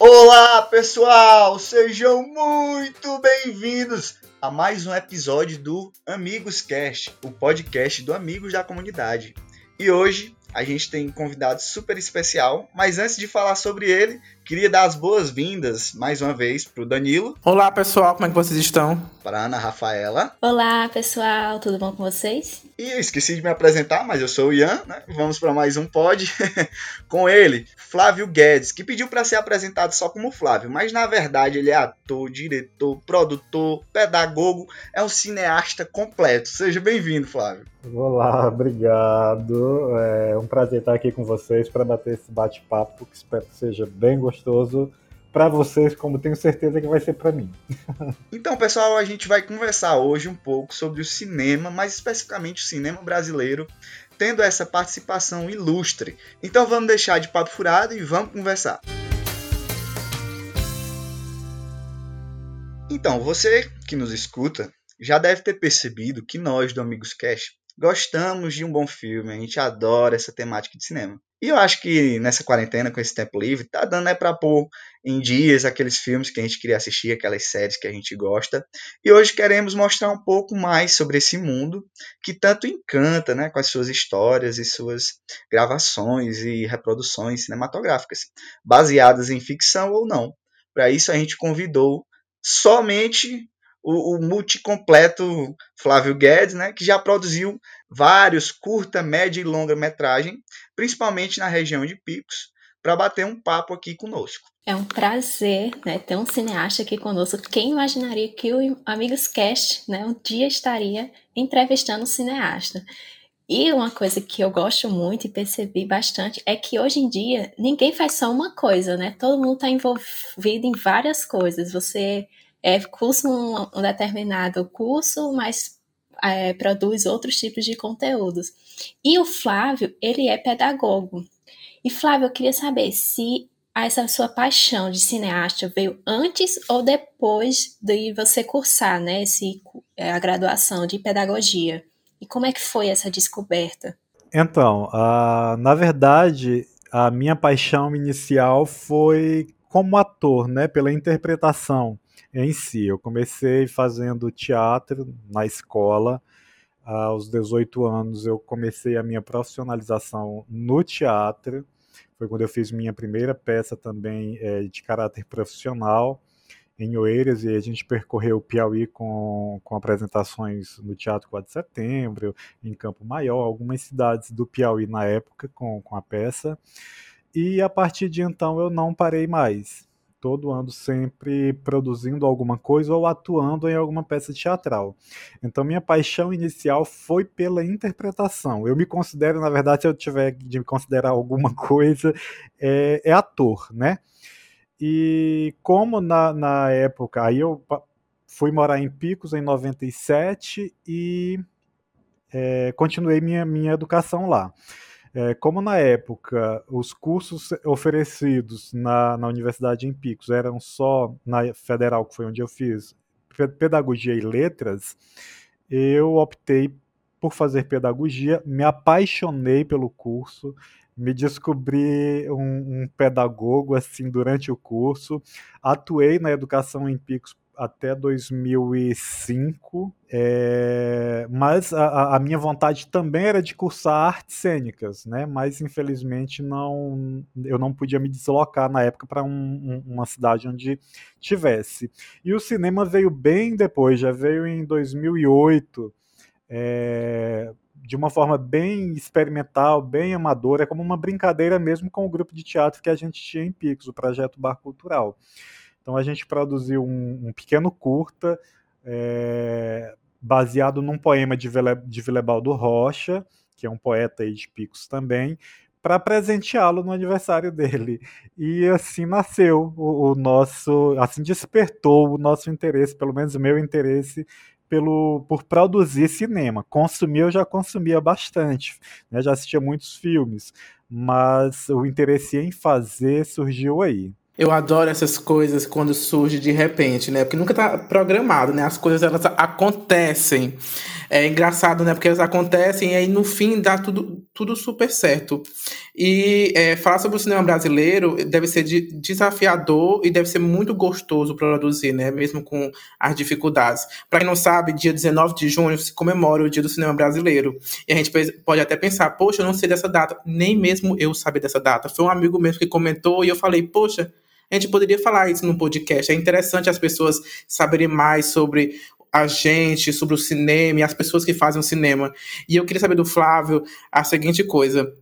Olá, pessoal! Sejam muito bem-vindos a mais um episódio do Amigos Cast, o podcast do Amigos da Comunidade. E hoje a gente tem um convidado super especial, mas antes de falar sobre ele, queria dar as boas-vindas mais uma vez para o Danilo. Olá, pessoal, como é que vocês estão? Para Ana Rafaela. Olá, pessoal, tudo bom com vocês? E eu esqueci de me apresentar, mas eu sou o Ian, né? Vamos para mais um pod com ele, Flávio Guedes, que pediu para ser apresentado só como Flávio, mas na verdade ele é ator, diretor, produtor, pedagogo, é um cineasta completo. Seja bem-vindo, Flávio. Olá, obrigado. É um prazer estar aqui com vocês para bater esse bate-papo que espero que seja bem gostoso para vocês, como tenho certeza que vai ser para mim. então, pessoal, a gente vai conversar hoje um pouco sobre o cinema, mais especificamente o cinema brasileiro, tendo essa participação ilustre. Então, vamos deixar de papo furado e vamos conversar. Então, você que nos escuta já deve ter percebido que nós do Amigos Cash gostamos de um bom filme, a gente adora essa temática de cinema. E eu acho que nessa quarentena, com esse tempo livre, tá dando é pra pôr em dias aqueles filmes que a gente queria assistir, aquelas séries que a gente gosta. E hoje queremos mostrar um pouco mais sobre esse mundo que tanto encanta, né, com as suas histórias e suas gravações e reproduções cinematográficas, baseadas em ficção ou não. Para isso a gente convidou somente o, o multicompleto Flávio Guedes, né, que já produziu vários curta, média e longa metragem, principalmente na região de Picos, para bater um papo aqui conosco. É um prazer né, ter um cineasta aqui conosco. Quem imaginaria que o Amigos Cast né, um dia estaria entrevistando um cineasta? E uma coisa que eu gosto muito e percebi bastante é que hoje em dia ninguém faz só uma coisa, né? Todo mundo está envolvido em várias coisas. Você é, cursa um, um determinado curso, mas é, produz outros tipos de conteúdos. E o Flávio, ele é pedagogo. E Flávio, eu queria saber se essa sua paixão de cineasta veio antes ou depois de você cursar, né, esse, é, a graduação de pedagogia. E como é que foi essa descoberta? Então, uh, na verdade, a minha paixão inicial foi como ator, né, pela interpretação em si. Eu comecei fazendo teatro na escola. Aos 18 anos, eu comecei a minha profissionalização no teatro. Foi quando eu fiz minha primeira peça também é, de caráter profissional em Oeiras e a gente percorreu o Piauí com, com apresentações no Teatro 4 de Setembro, em Campo Maior, algumas cidades do Piauí na época com, com a peça. E a partir de então eu não parei mais todo ano sempre produzindo alguma coisa ou atuando em alguma peça teatral. Então minha paixão inicial foi pela interpretação. Eu me considero, na verdade, se eu tiver de me considerar alguma coisa, é, é ator, né? E como na, na época, aí eu fui morar em Picos em 97 e é, continuei minha, minha educação lá. É, como na época os cursos oferecidos na, na Universidade em Picos eram só na Federal, que foi onde eu fiz, Pedagogia e Letras, eu optei por fazer pedagogia, me apaixonei pelo curso, me descobri um, um, pedagogo assim durante o curso, atuei na educação em Picos até 2005, é, mas a, a, minha vontade também era de cursar artes cênicas, né? Mas infelizmente não, eu não podia me deslocar na época para um, um, uma cidade onde tivesse. E o cinema veio bem depois, já veio em 2008. É, de uma forma bem experimental, bem amadora, é como uma brincadeira mesmo com o grupo de teatro que a gente tinha em Pix, o projeto Bar Cultural. Então a gente produziu um, um pequeno curta é, baseado num poema de, Vile, de Vilebaldo Rocha, que é um poeta aí de Picos também, para presenteá-lo no aniversário dele. E assim nasceu o, o, nosso, assim despertou o nosso interesse, pelo menos o meu interesse pelo, por produzir cinema. Consumir eu já consumia bastante, né? já assistia muitos filmes, mas o interesse em fazer surgiu aí. Eu adoro essas coisas quando surge de repente, né? Porque nunca tá programado, né? As coisas elas acontecem. É engraçado, né? Porque elas acontecem e aí no fim dá tudo, tudo super certo. E é, falar sobre o cinema brasileiro deve ser de, desafiador e deve ser muito gostoso produzir, né? Mesmo com as dificuldades. Para quem não sabe, dia 19 de junho se comemora o Dia do Cinema Brasileiro. E a gente pode até pensar, poxa, eu não sei dessa data. Nem mesmo eu sabia dessa data. Foi um amigo mesmo que comentou e eu falei, poxa, a gente poderia falar isso no podcast. É interessante as pessoas saberem mais sobre a gente, sobre o cinema e as pessoas que fazem o cinema. E eu queria saber do Flávio a seguinte coisa.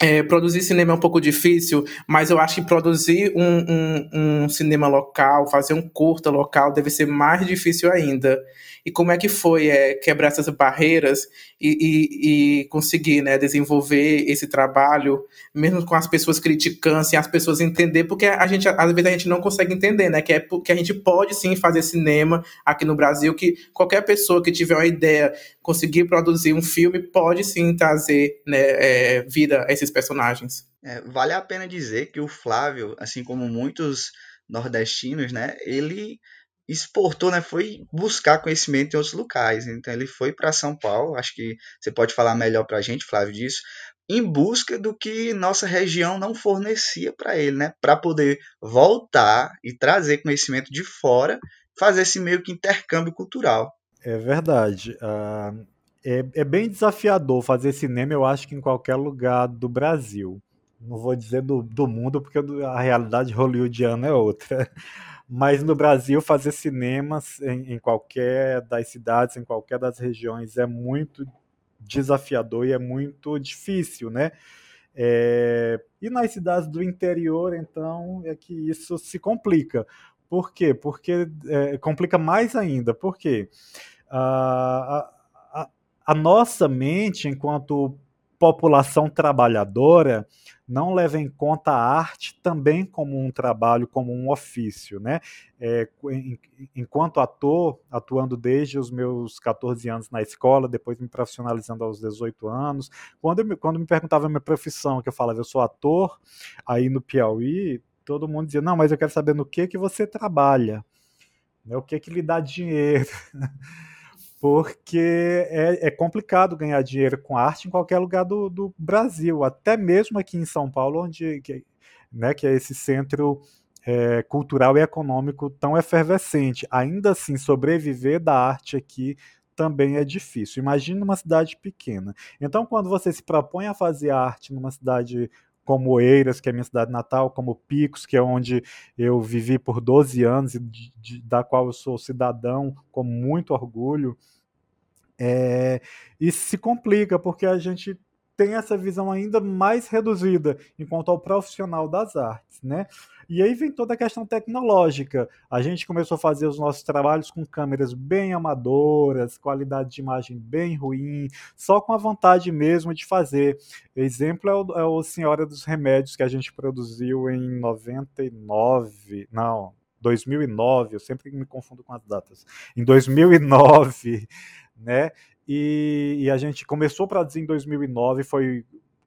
É, produzir cinema é um pouco difícil, mas eu acho que produzir um, um, um, cinema local, fazer um curta local, deve ser mais difícil ainda. E como é que foi é, quebrar essas barreiras e, e, e, conseguir né, desenvolver esse trabalho, mesmo com as pessoas criticando, assim, as pessoas entender, porque a gente, às vezes, a gente não consegue entender, né? Que é porque a gente pode sim fazer cinema aqui no Brasil, que qualquer pessoa que tiver uma ideia, conseguir produzir um filme, pode sim trazer né, é, vida a esses personagens. É, vale a pena dizer que o Flávio, assim como muitos nordestinos, né, ele exportou, né, foi buscar conhecimento em outros locais. Então ele foi para São Paulo, acho que você pode falar melhor para a gente, Flávio, disso, em busca do que nossa região não fornecia para ele, né, para poder voltar e trazer conhecimento de fora, fazer esse meio que intercâmbio cultural. É verdade. Uh, é, é bem desafiador fazer cinema, eu acho que em qualquer lugar do Brasil. Não vou dizer do, do mundo, porque a realidade hollywoodiana é outra. Mas no Brasil, fazer cinemas em, em, qualquer das cidades, em qualquer das regiões, é muito desafiador e é muito difícil, né? É, e nas cidades do interior, então, é que isso se complica. Por quê? Porque é, complica mais ainda. Por quê? a, a, a nossa mente, enquanto população trabalhadora, não leva em conta a arte também como um trabalho, como um ofício, né? É, enquanto ator, atuando desde os meus 14 anos na escola, depois me profissionalizando aos 18 anos, quando, me, quando me perguntava a minha profissão, que eu falava, eu sou ator, aí no Piauí, todo mundo dizia, não, mas eu quero saber no que que você trabalha, né? o que que lhe dá dinheiro. porque é, é, complicado ganhar dinheiro com arte em qualquer lugar do, do Brasil, até mesmo aqui em São Paulo, onde que, né, que é esse centro é, cultural e econômico tão efervescente. Ainda assim, sobreviver da arte aqui também é difícil. Imagine uma cidade pequena. Então, quando você se propõe a fazer arte numa cidade como Oeiras, que é minha cidade natal, como Picos, que é onde eu vivi por 12 anos e de, de, da qual eu sou cidadão com muito orgulho. É, isso se complica porque a gente tem essa visão ainda mais reduzida enquanto ao profissional das artes, né? E aí vem toda a questão tecnológica. A gente começou a fazer os nossos trabalhos com câmeras bem amadoras, qualidade de imagem bem ruim, só com a vontade mesmo de fazer. Exemplo é o, é o Senhora dos Remédios que a gente produziu em 99, não, 2009, eu sempre me confundo com as datas. Em 2009, né? E, e, a gente começou a produzir em 2009, foi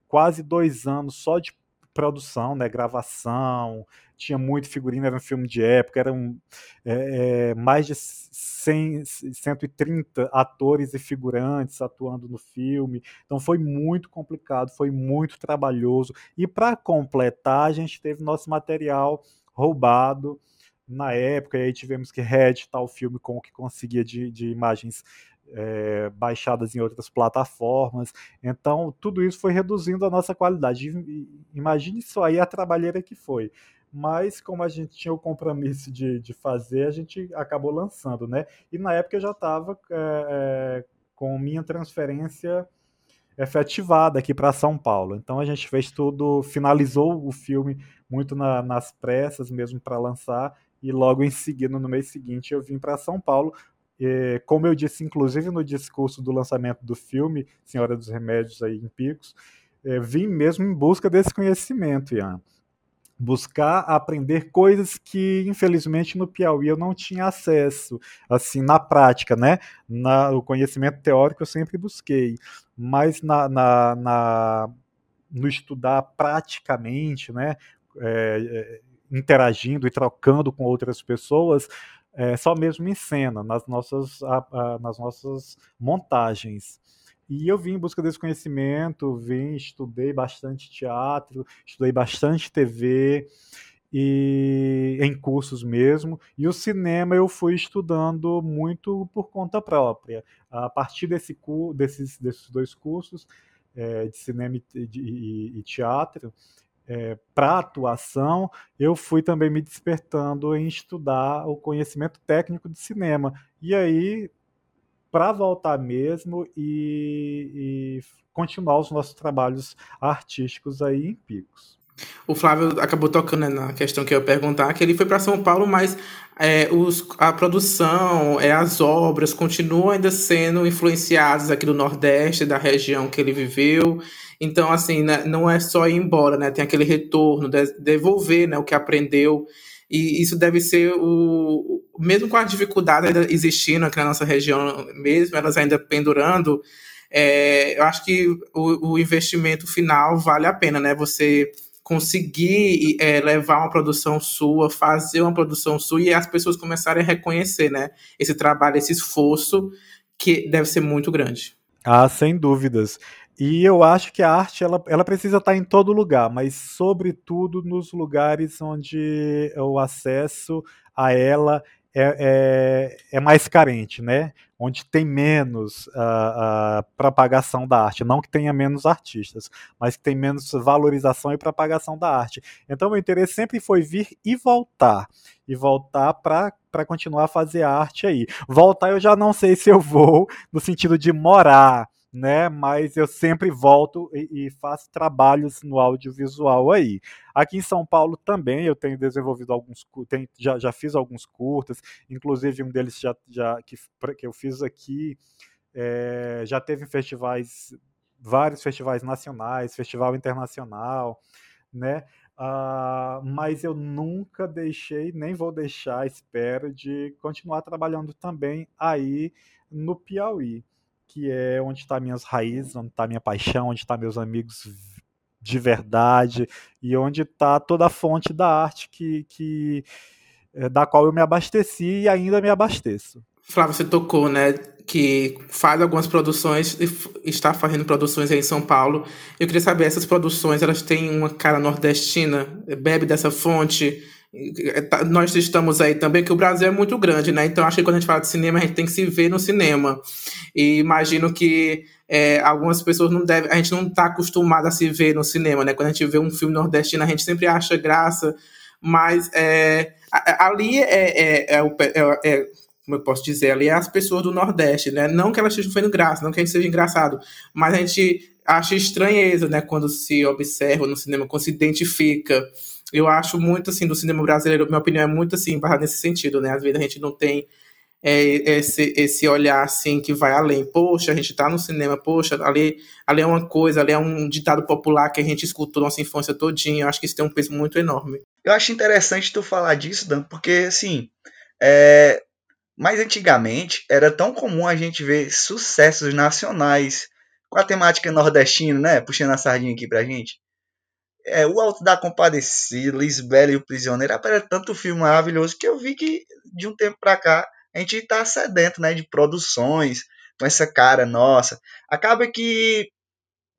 quase dois anos só de produção, né, gravação, tinha muito figurino, era um filme de época, eram é, é, mais de 100, 130 atores e figurantes atuando no filme, então foi muito complicado, foi muito trabalhoso, e para completar, a gente teve nosso material roubado, na época, e aí tivemos que reeditar o filme com o que conseguia de, de imagens é, baixadas em outras plataformas. Então, tudo isso foi reduzindo a nossa qualidade. Imagine só aí a trabalheira que foi. Mas, como a gente tinha o compromisso de, de fazer, a gente acabou lançando, né? E na época eu já estava é, é, com minha transferência efetivada aqui para São Paulo. Então a gente fez tudo, finalizou o filme muito na, nas pressas mesmo para lançar e logo em seguida, no mês seguinte, eu vim para São Paulo como eu disse, inclusive no discurso do lançamento do filme Senhora dos Remédios aí em Picos, é, vim mesmo em busca desse conhecimento, Ian. Buscar aprender coisas que, infelizmente, no Piauí eu não tinha acesso, assim, na prática, né? Na, o conhecimento teórico eu sempre busquei, mas na, na, na no estudar praticamente, né? É, é interagindo e trocando com outras pessoas, é, só mesmo em cena, nas nossas, a, a, nas nossas montagens. E eu vim em busca desse conhecimento, vim, estudei bastante teatro, estudei bastante TV, e em cursos mesmo, e o cinema eu fui estudando muito por conta própria. A partir desse, desses, desses dois cursos, é, de cinema e, de, e, e teatro, é, para atuação, eu fui também me despertando em estudar o conhecimento técnico de cinema. E aí, para voltar mesmo e, e continuar os nossos trabalhos artísticos aí em picos. O Flávio acabou tocando né, na questão que eu ia perguntar, que ele foi para São Paulo, mas é, os, a produção, é, as obras continuam ainda sendo influenciadas aqui do Nordeste, da região que ele viveu. Então, assim, né, não é só ir embora, né? Tem aquele retorno, de, devolver né, o que aprendeu. E isso deve ser o. Mesmo com a dificuldade ainda existindo aqui na nossa região, mesmo elas ainda pendurando, é, eu acho que o, o investimento final vale a pena, né? Você conseguir é, levar uma produção sua, fazer uma produção sua e as pessoas começarem a reconhecer, né? Esse trabalho, esse esforço que deve ser muito grande. Ah, sem dúvidas. E eu acho que a arte ela, ela precisa estar em todo lugar, mas sobretudo nos lugares onde o acesso a ela é, é, é mais carente, né? Onde tem menos a, a propagação da arte. Não que tenha menos artistas, mas que tem menos valorização e propagação da arte. Então, meu interesse sempre foi vir e voltar. E voltar para continuar a fazer arte aí. Voltar eu já não sei se eu vou, no sentido de morar né? Mas eu sempre volto e, e, faço trabalhos no audiovisual aí. Aqui em São Paulo também eu tenho desenvolvido alguns, tenho, já, já fiz alguns curtas, inclusive um deles já, já que, que eu fiz aqui é, já teve festivais, vários festivais nacionais, festival internacional, né? Uh, mas eu nunca deixei, nem vou deixar, espero, de continuar trabalhando também aí no Piauí que é onde estão tá minhas raízes, onde está minha paixão, onde estão tá meus amigos de verdade e onde está toda a fonte da arte que, que é, da qual eu me abasteci e ainda me abasteço. Flávio, você tocou, né, que faz algumas produções e está fazendo produções aí em São Paulo. Eu queria saber, essas produções, elas têm uma cara nordestina? Bebe dessa fonte? É, tá, nós estamos aí também, que o Brasil é muito grande, né? Então acho que quando a gente fala de cinema, a gente tem que se ver no cinema. E imagino que é, algumas pessoas não devem, a gente não está acostumado a se ver no cinema, né? Quando a gente vê um filme nordestino, a gente sempre acha graça, mas é, ali é, é, é, é, como eu posso dizer, ali as pessoas do Nordeste, né? Não que elas estejam fazendo graça, não que a gente seja engraçado, mas a gente acha estranheza, né? Quando se observa no cinema, quando se identifica eu acho muito assim do cinema brasileiro, minha opinião é muito assim, nesse sentido, né? Às vezes a gente não tem é, esse, esse olhar assim que vai além. Poxa, a gente tá no cinema, poxa, ali, ali é uma coisa, ali é um ditado popular que a gente escutou nossa infância todinha. Eu acho que isso tem um peso muito enorme. Eu acho interessante tu falar disso, Dan, porque assim, é, mais antigamente era tão comum a gente ver sucessos nacionais com a temática nordestina, né? Puxando a sardinha aqui pra gente é, o Alto da Compadecida, Lisbela e o Prisioneiro, era tanto filme maravilhoso que eu vi que de um tempo para cá a gente está sedento né, de produções com essa cara nossa. Acaba que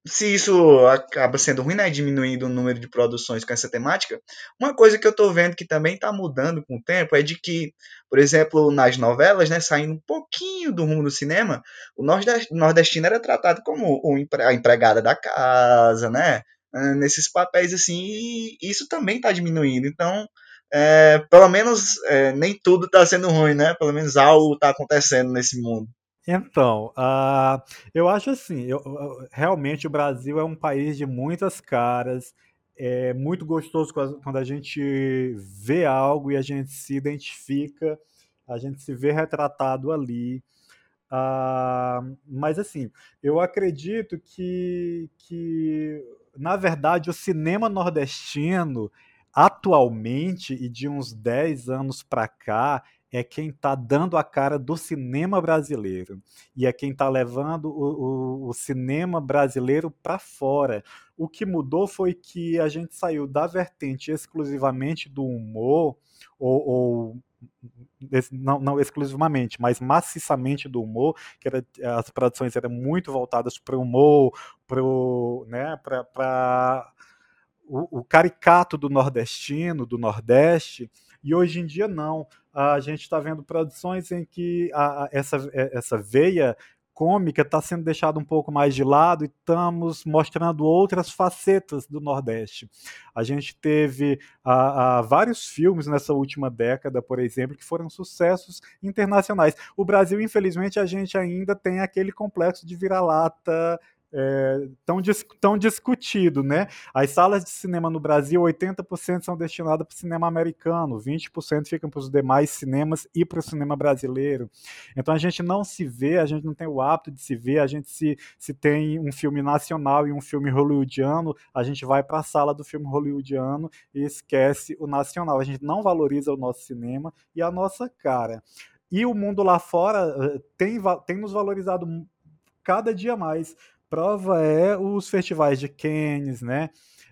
se isso acaba sendo ruim, né, diminuindo o número de produções com essa temática, uma coisa que eu estou vendo que também está mudando com o tempo é de que, por exemplo, nas novelas, né, saindo um pouquinho do rumo do cinema, o nordestino era tratado como a empregada da casa, né, nesses papéis assim, e isso também está diminuindo. Então, é, pelo menos é, nem tudo está sendo ruim, né? Pelo menos algo está acontecendo nesse mundo. Então, uh, eu acho assim, eu, realmente o Brasil é um país de muitas caras, é muito gostoso quando a gente vê algo e a gente se identifica, a gente se vê retratado ali. Uh, mas assim, eu acredito que, que na verdade, o cinema nordestino, atualmente e de uns 10 anos para cá, é quem está dando a cara do cinema brasileiro e é quem está levando o, o, o, cinema brasileiro para fora. O que mudou foi que a gente saiu da vertente exclusivamente do humor ou, ou não, não exclusivamente, mas maciçamente do humor, que era, as produções eram muito voltadas para o humor, para né, para o, o caricato do nordestino, do Nordeste, e hoje em dia não. A gente está vendo produções em que a, a, essa, é, essa veia cômica está sendo deixada um pouco mais de lado e estamos mostrando outras facetas do Nordeste. A gente teve a, a, vários filmes nessa última década, por exemplo, que foram sucessos internacionais. O Brasil, infelizmente, a gente ainda tem aquele complexo de vira-lata é, tão, dis, tão discutido, né? As salas de cinema no Brasil, 80% são destinadas para o cinema americano, 20% ficam para os demais cinemas e para o cinema brasileiro. Então a gente não se vê, a gente não tem o hábito de se ver, a gente se, se tem um filme nacional e um filme hollywoodiano, a gente vai para a sala do filme hollywoodiano e esquece o nacional. A gente não valoriza o nosso cinema e a nossa cara. E o mundo lá fora eh, tem, tem nos valorizado cada dia mais prova é os festivais de Cannes, né?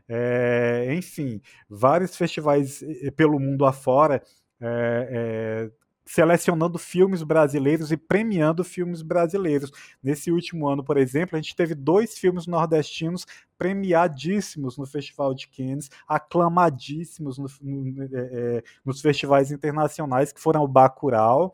É, enfim, vários festivais pelo mundo afora é, é, selecionando filmes brasileiros e premiando filmes brasileiros. Nesse último ano, por exemplo, a gente teve dois filmes nordestinos premiadíssimos no Festival de Cannes, aclamadíssimos no, no, é, nos festivais internacionais, que foram o Bacurau,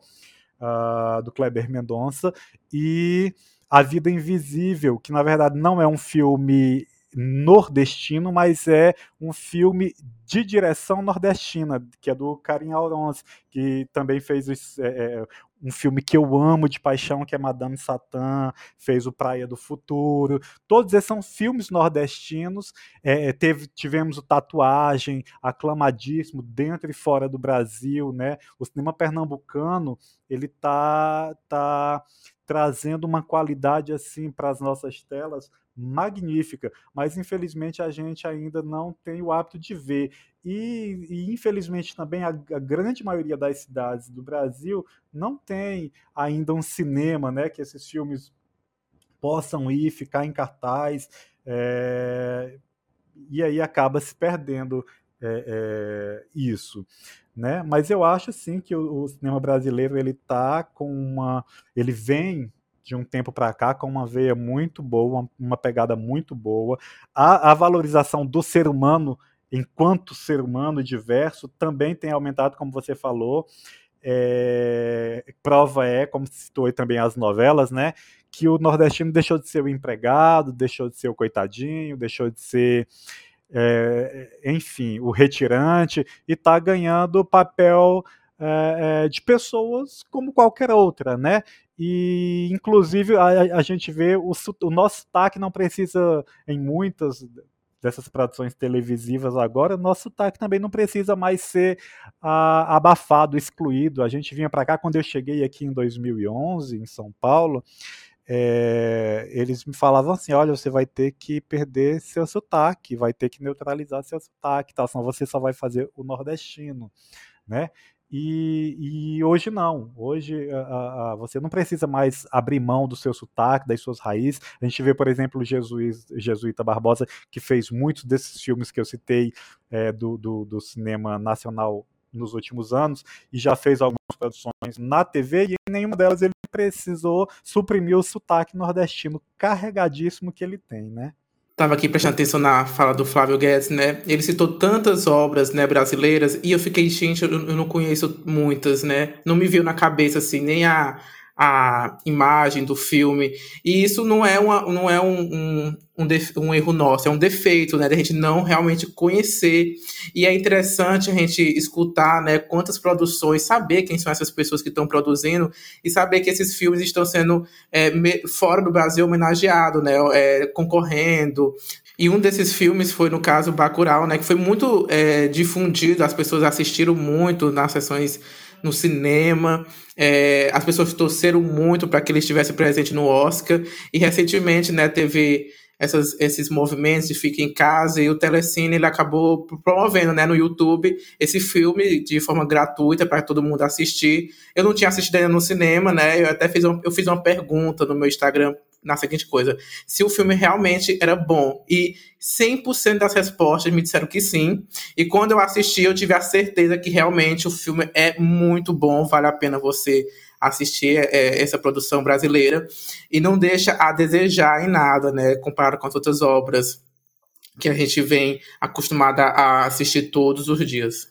uh, do Kleber Mendonça, e a Vida Invisível, que na verdade não é um filme nordestino, mas é um filme de direção nordestina, que é do Karim Aurons, que também fez é, é, um filme que eu amo de paixão, que é Madame Satã, fez o Praia do Futuro. Todos esses são filmes nordestinos. É, teve, tivemos o Tatuagem, aclamadíssimo, dentro e fora do Brasil. Né? O cinema pernambucano ele tá, tá trazendo uma qualidade assim para as nossas telas magnífica, mas infelizmente a gente ainda não tem o hábito de ver. E, e infelizmente também a, a, grande maioria das cidades do Brasil não tem ainda um cinema, né, que esses filmes possam ir, ficar em cartaz, é, e aí acaba se perdendo é, é, isso né? Mas eu acho sim que o, o cinema brasileiro ele tá com uma, ele vem de um tempo para cá com uma veia muito boa, uma pegada muito boa. A, a, valorização do ser humano enquanto ser humano diverso também tem aumentado, como você falou. É, prova é, como citou também as novelas, né? Que o nordestino deixou de ser o empregado, deixou de ser o coitadinho, deixou de ser é, enfim, o retirante, e está ganhando papel é, de pessoas como qualquer outra, né? E, inclusive, a, a gente vê o, o nosso sotaque não precisa, em muitas dessas produções televisivas agora, nosso sotaque também não precisa mais ser a, abafado, excluído. A gente vinha para cá, quando eu cheguei aqui em 2011, em São Paulo, é, eles me falavam assim: olha, você vai ter que perder seu sotaque, vai ter que neutralizar seu sotaque, tal, senão você só vai fazer o nordestino, né? E, e hoje não, hoje a, a, você não precisa mais abrir mão do seu sotaque, das suas raízes. A gente vê, por exemplo, o Jesuíta Barbosa, que fez muitos desses filmes que eu citei é, do, do, do cinema nacional nos últimos anos e já fez algumas produções na TV e em nenhuma delas ele precisou suprimir o sotaque nordestino carregadíssimo que ele tem, né? Tava aqui prestando atenção na fala do Flávio Guedes, né? Ele citou tantas obras, né, brasileiras, e eu fiquei, gente, eu, eu não conheço muitas, né? Não me veio na cabeça, assim, nem a, a imagem do filme. E isso não é, uma, não é um, um, um, um erro nosso, é um defeito, né? Da gente não realmente conhecer. E é interessante a gente escutar, né? Quantas produções, saber quem são essas pessoas que estão produzindo e saber que esses filmes estão sendo é, fora do Brasil homenageados, né? É, concorrendo. E um desses filmes foi, no caso, Bacurau, né? Que foi muito é, difundido, as pessoas assistiram muito nas sessões no cinema. É, as pessoas torceram muito para que ele estivesse presente no Oscar. E recentemente, né, teve essas, esses movimentos de fica em casa e o Telecine ele acabou promovendo né, no YouTube esse filme de forma gratuita para todo mundo assistir. Eu não tinha assistido ainda no cinema, né? Eu até fiz eu fiz uma pergunta no meu Instagram na seguinte coisa: se o filme realmente era bom. E 100% das respostas me disseram que sim. E quando eu assisti, eu tive a certeza que realmente o filme é muito bom, vale a pena você assistir é, essa produção brasileira e não deixa a desejar em nada, né, comparado com as outras obras que a gente vem acostumada a assistir todos os dias.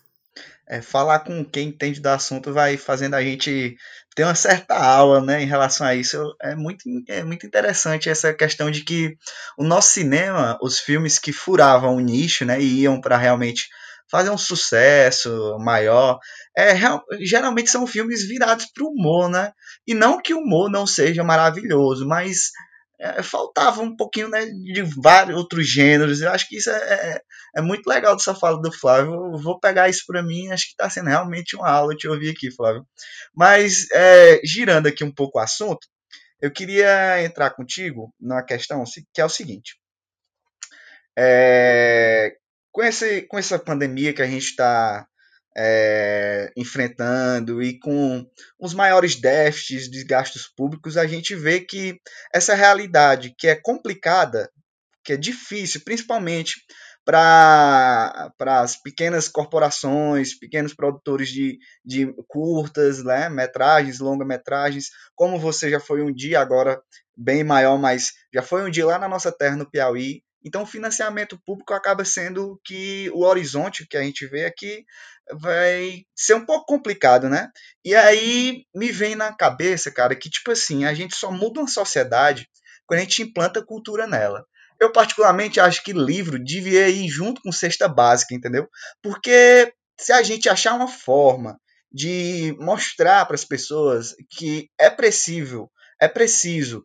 É, falar com quem entende do assunto vai fazendo a gente ter uma certa aula né, em relação a isso. É muito, é muito interessante essa questão de que o nosso cinema, os filmes que furavam o nicho né, e iam para realmente fazer um sucesso maior, é, geralmente são filmes virados para o humor, né? E não que o humor não seja maravilhoso, mas faltava um pouquinho né, de vários outros gêneros. Eu acho que isso é, é, é muito legal dessa fala do Flávio. Eu vou pegar isso para mim, acho que está sendo realmente uma aula te ouvir aqui, Flávio. Mas, é, girando aqui um pouco o assunto, eu queria entrar contigo numa questão que é o seguinte. É, com, esse, com essa pandemia que a gente está é, enfrentando e com os maiores déficits de gastos públicos, a gente vê que essa realidade que é complicada, que é difícil, principalmente para as pequenas corporações, pequenos produtores de, de curtas, né, metragens, longa-metragens, como você já foi um dia agora bem maior, mas já foi um dia lá na nossa terra no Piauí, então, o financiamento público acaba sendo que o horizonte que a gente vê aqui vai ser um pouco complicado, né? E aí me vem na cabeça, cara, que tipo assim, a gente só muda uma sociedade quando a gente implanta cultura nela. Eu particularmente acho que livro devia ir junto com cesta básica, entendeu? Porque se a gente achar uma forma de mostrar para as pessoas que é preciso, é preciso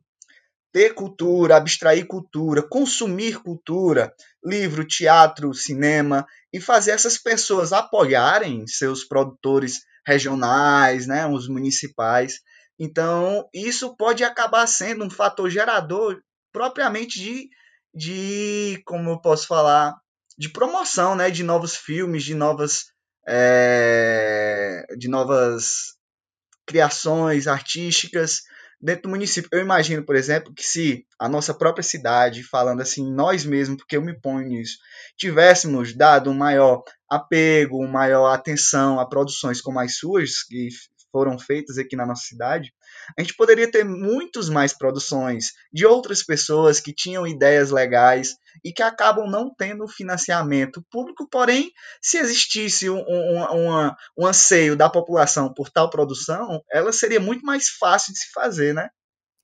ter cultura, abstrair cultura, consumir cultura, livro, teatro, cinema, e fazer essas pessoas apoiarem seus produtores regionais, né, os municipais. Então, isso pode acabar sendo um fator gerador propriamente de, de como eu posso falar, de promoção, né, de novos filmes, de novas, é, de novas criações artísticas, dentro do município. Eu imagino, por exemplo, que se a nossa própria cidade, falando assim, nós mesmos, porque eu me ponho nisso, tivéssemos dado um maior apego, uma maior atenção a produções como as suas, que foram feitas aqui na nossa cidade, a gente poderia ter muitos mais produções de outras pessoas que tinham ideias legais e que acabam não tendo financiamento público, porém, se existisse um, um, um anseio da população por tal produção, ela seria muito mais fácil de se fazer, né?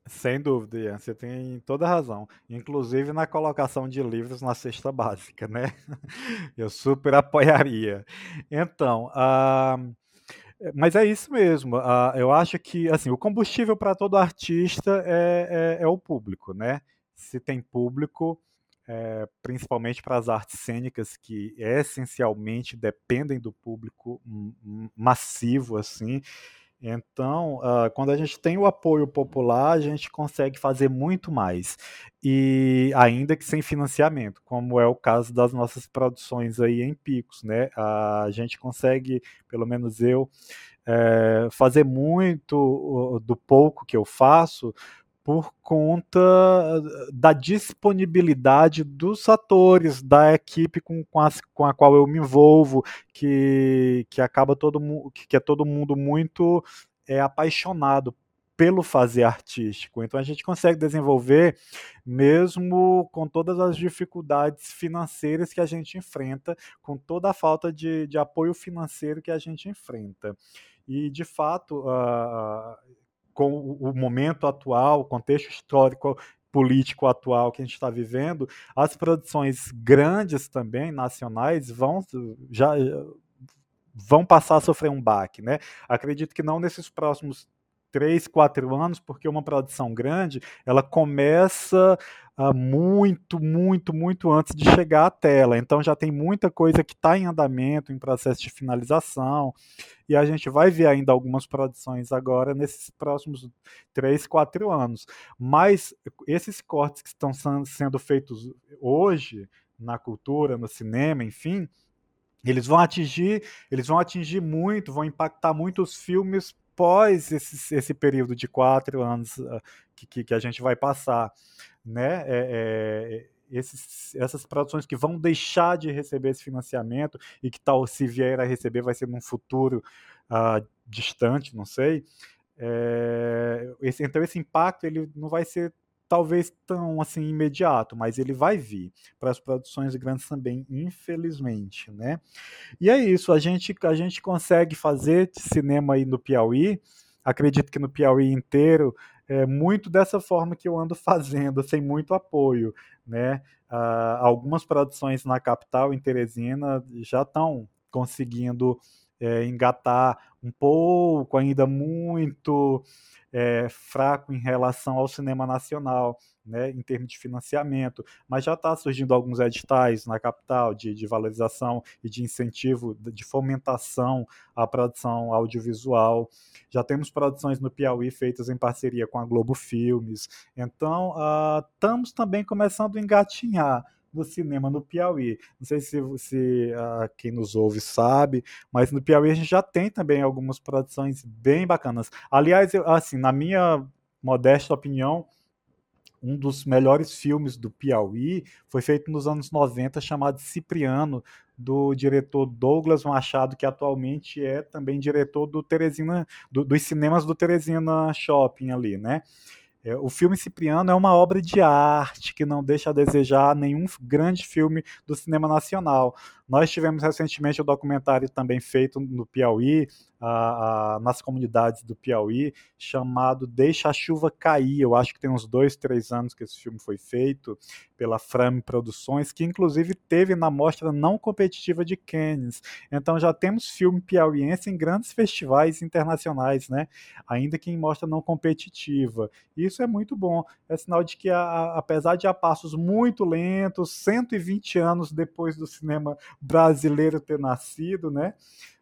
Sem dúvida, Ian, você tem toda razão. Inclusive na colocação de livros na cesta básica, né? Eu super apoiaria. Então, uh, mas é isso mesmo. Eu acho que assim, o combustível para todo artista é, é, é, o público, né? Se tem público, é, principalmente para as artes cênicas que essencialmente dependem do público massivo, assim. Então, uh, quando a gente tem o apoio popular, a gente consegue fazer muito mais. E ainda que sem financiamento, como é o caso das nossas produções aí em picos, né? A gente consegue, pelo menos eu, é, fazer muito do pouco que eu faço por conta da disponibilidade dos atores, da equipe com, com, as, com a qual eu me envolvo, que, que acaba todo mundo, que é todo mundo muito é, apaixonado pelo fazer artístico. Então a gente consegue desenvolver mesmo com todas as dificuldades financeiras que a gente enfrenta, com toda a falta de, de apoio financeiro que a gente enfrenta. E de fato, uh, com o momento atual, o contexto histórico político atual que a gente está vivendo, as produções grandes também, nacionais, vão já vão passar a sofrer um baque, né? Acredito que não nesses próximos três, quatro anos, porque uma produção grande, ela começa uh, muito, muito, muito antes de chegar à tela. Então já tem muita coisa que está em andamento, em processo de finalização, e a gente vai ver ainda algumas produções agora nesses próximos três, quatro anos. Mas esses cortes que estão sendo feitos hoje na cultura, no cinema, enfim, eles vão atingir, eles vão atingir muito, vão impactar muito os filmes pós esse, esse período de quatro anos uh, que, que a gente vai passar, né? É, é, esses, essas produções que vão deixar de receber esse financiamento e que tal se vier a receber vai ser num futuro uh, distante, não sei. É, esse, então esse impacto ele não vai ser talvez tão assim imediato, mas ele vai vir para as produções grandes também, infelizmente, né? E é isso, a gente a gente consegue fazer cinema aí no Piauí. Acredito que no Piauí inteiro é muito dessa forma que eu ando fazendo, sem muito apoio, né? Uh, algumas produções na capital, em Teresina, já estão conseguindo é, engatar um pouco, ainda muito é, fraco em relação ao cinema nacional, né, em termos de financiamento, mas já está surgindo alguns editais na capital de, de, valorização e de incentivo, de fomentação à produção audiovisual. Já temos produções no Piauí feitas em parceria com a Globo Filmes. Então, estamos também começando a engatinhar do cinema no Piauí. Não sei se, se uh, quem nos ouve sabe, mas no Piauí a gente já tem também algumas produções bem bacanas. Aliás, eu, assim, na minha modesta opinião, um dos melhores filmes do Piauí foi feito nos anos 90, chamado Cipriano, do diretor Douglas Machado, que atualmente é também diretor do Teresina, do, dos cinemas do Teresina Shopping ali, né? É, o filme Cipriano é uma obra de arte que não deixa a desejar nenhum grande filme do cinema nacional. Nós tivemos recentemente o um documentário também feito no Piauí, a, a, nas comunidades do Piauí, chamado Deixa a Chuva Cair. Eu acho que tem uns dois, três anos que esse filme foi feito pela Frame Produções, que inclusive teve na mostra não competitiva de Cannes. Então já temos filme piauiense em grandes festivais internacionais, né? ainda que em mostra não competitiva. Isso é muito bom. É sinal de que, a, apesar de a passos muito lentos, 120 anos depois do cinema brasileiro ter nascido, né?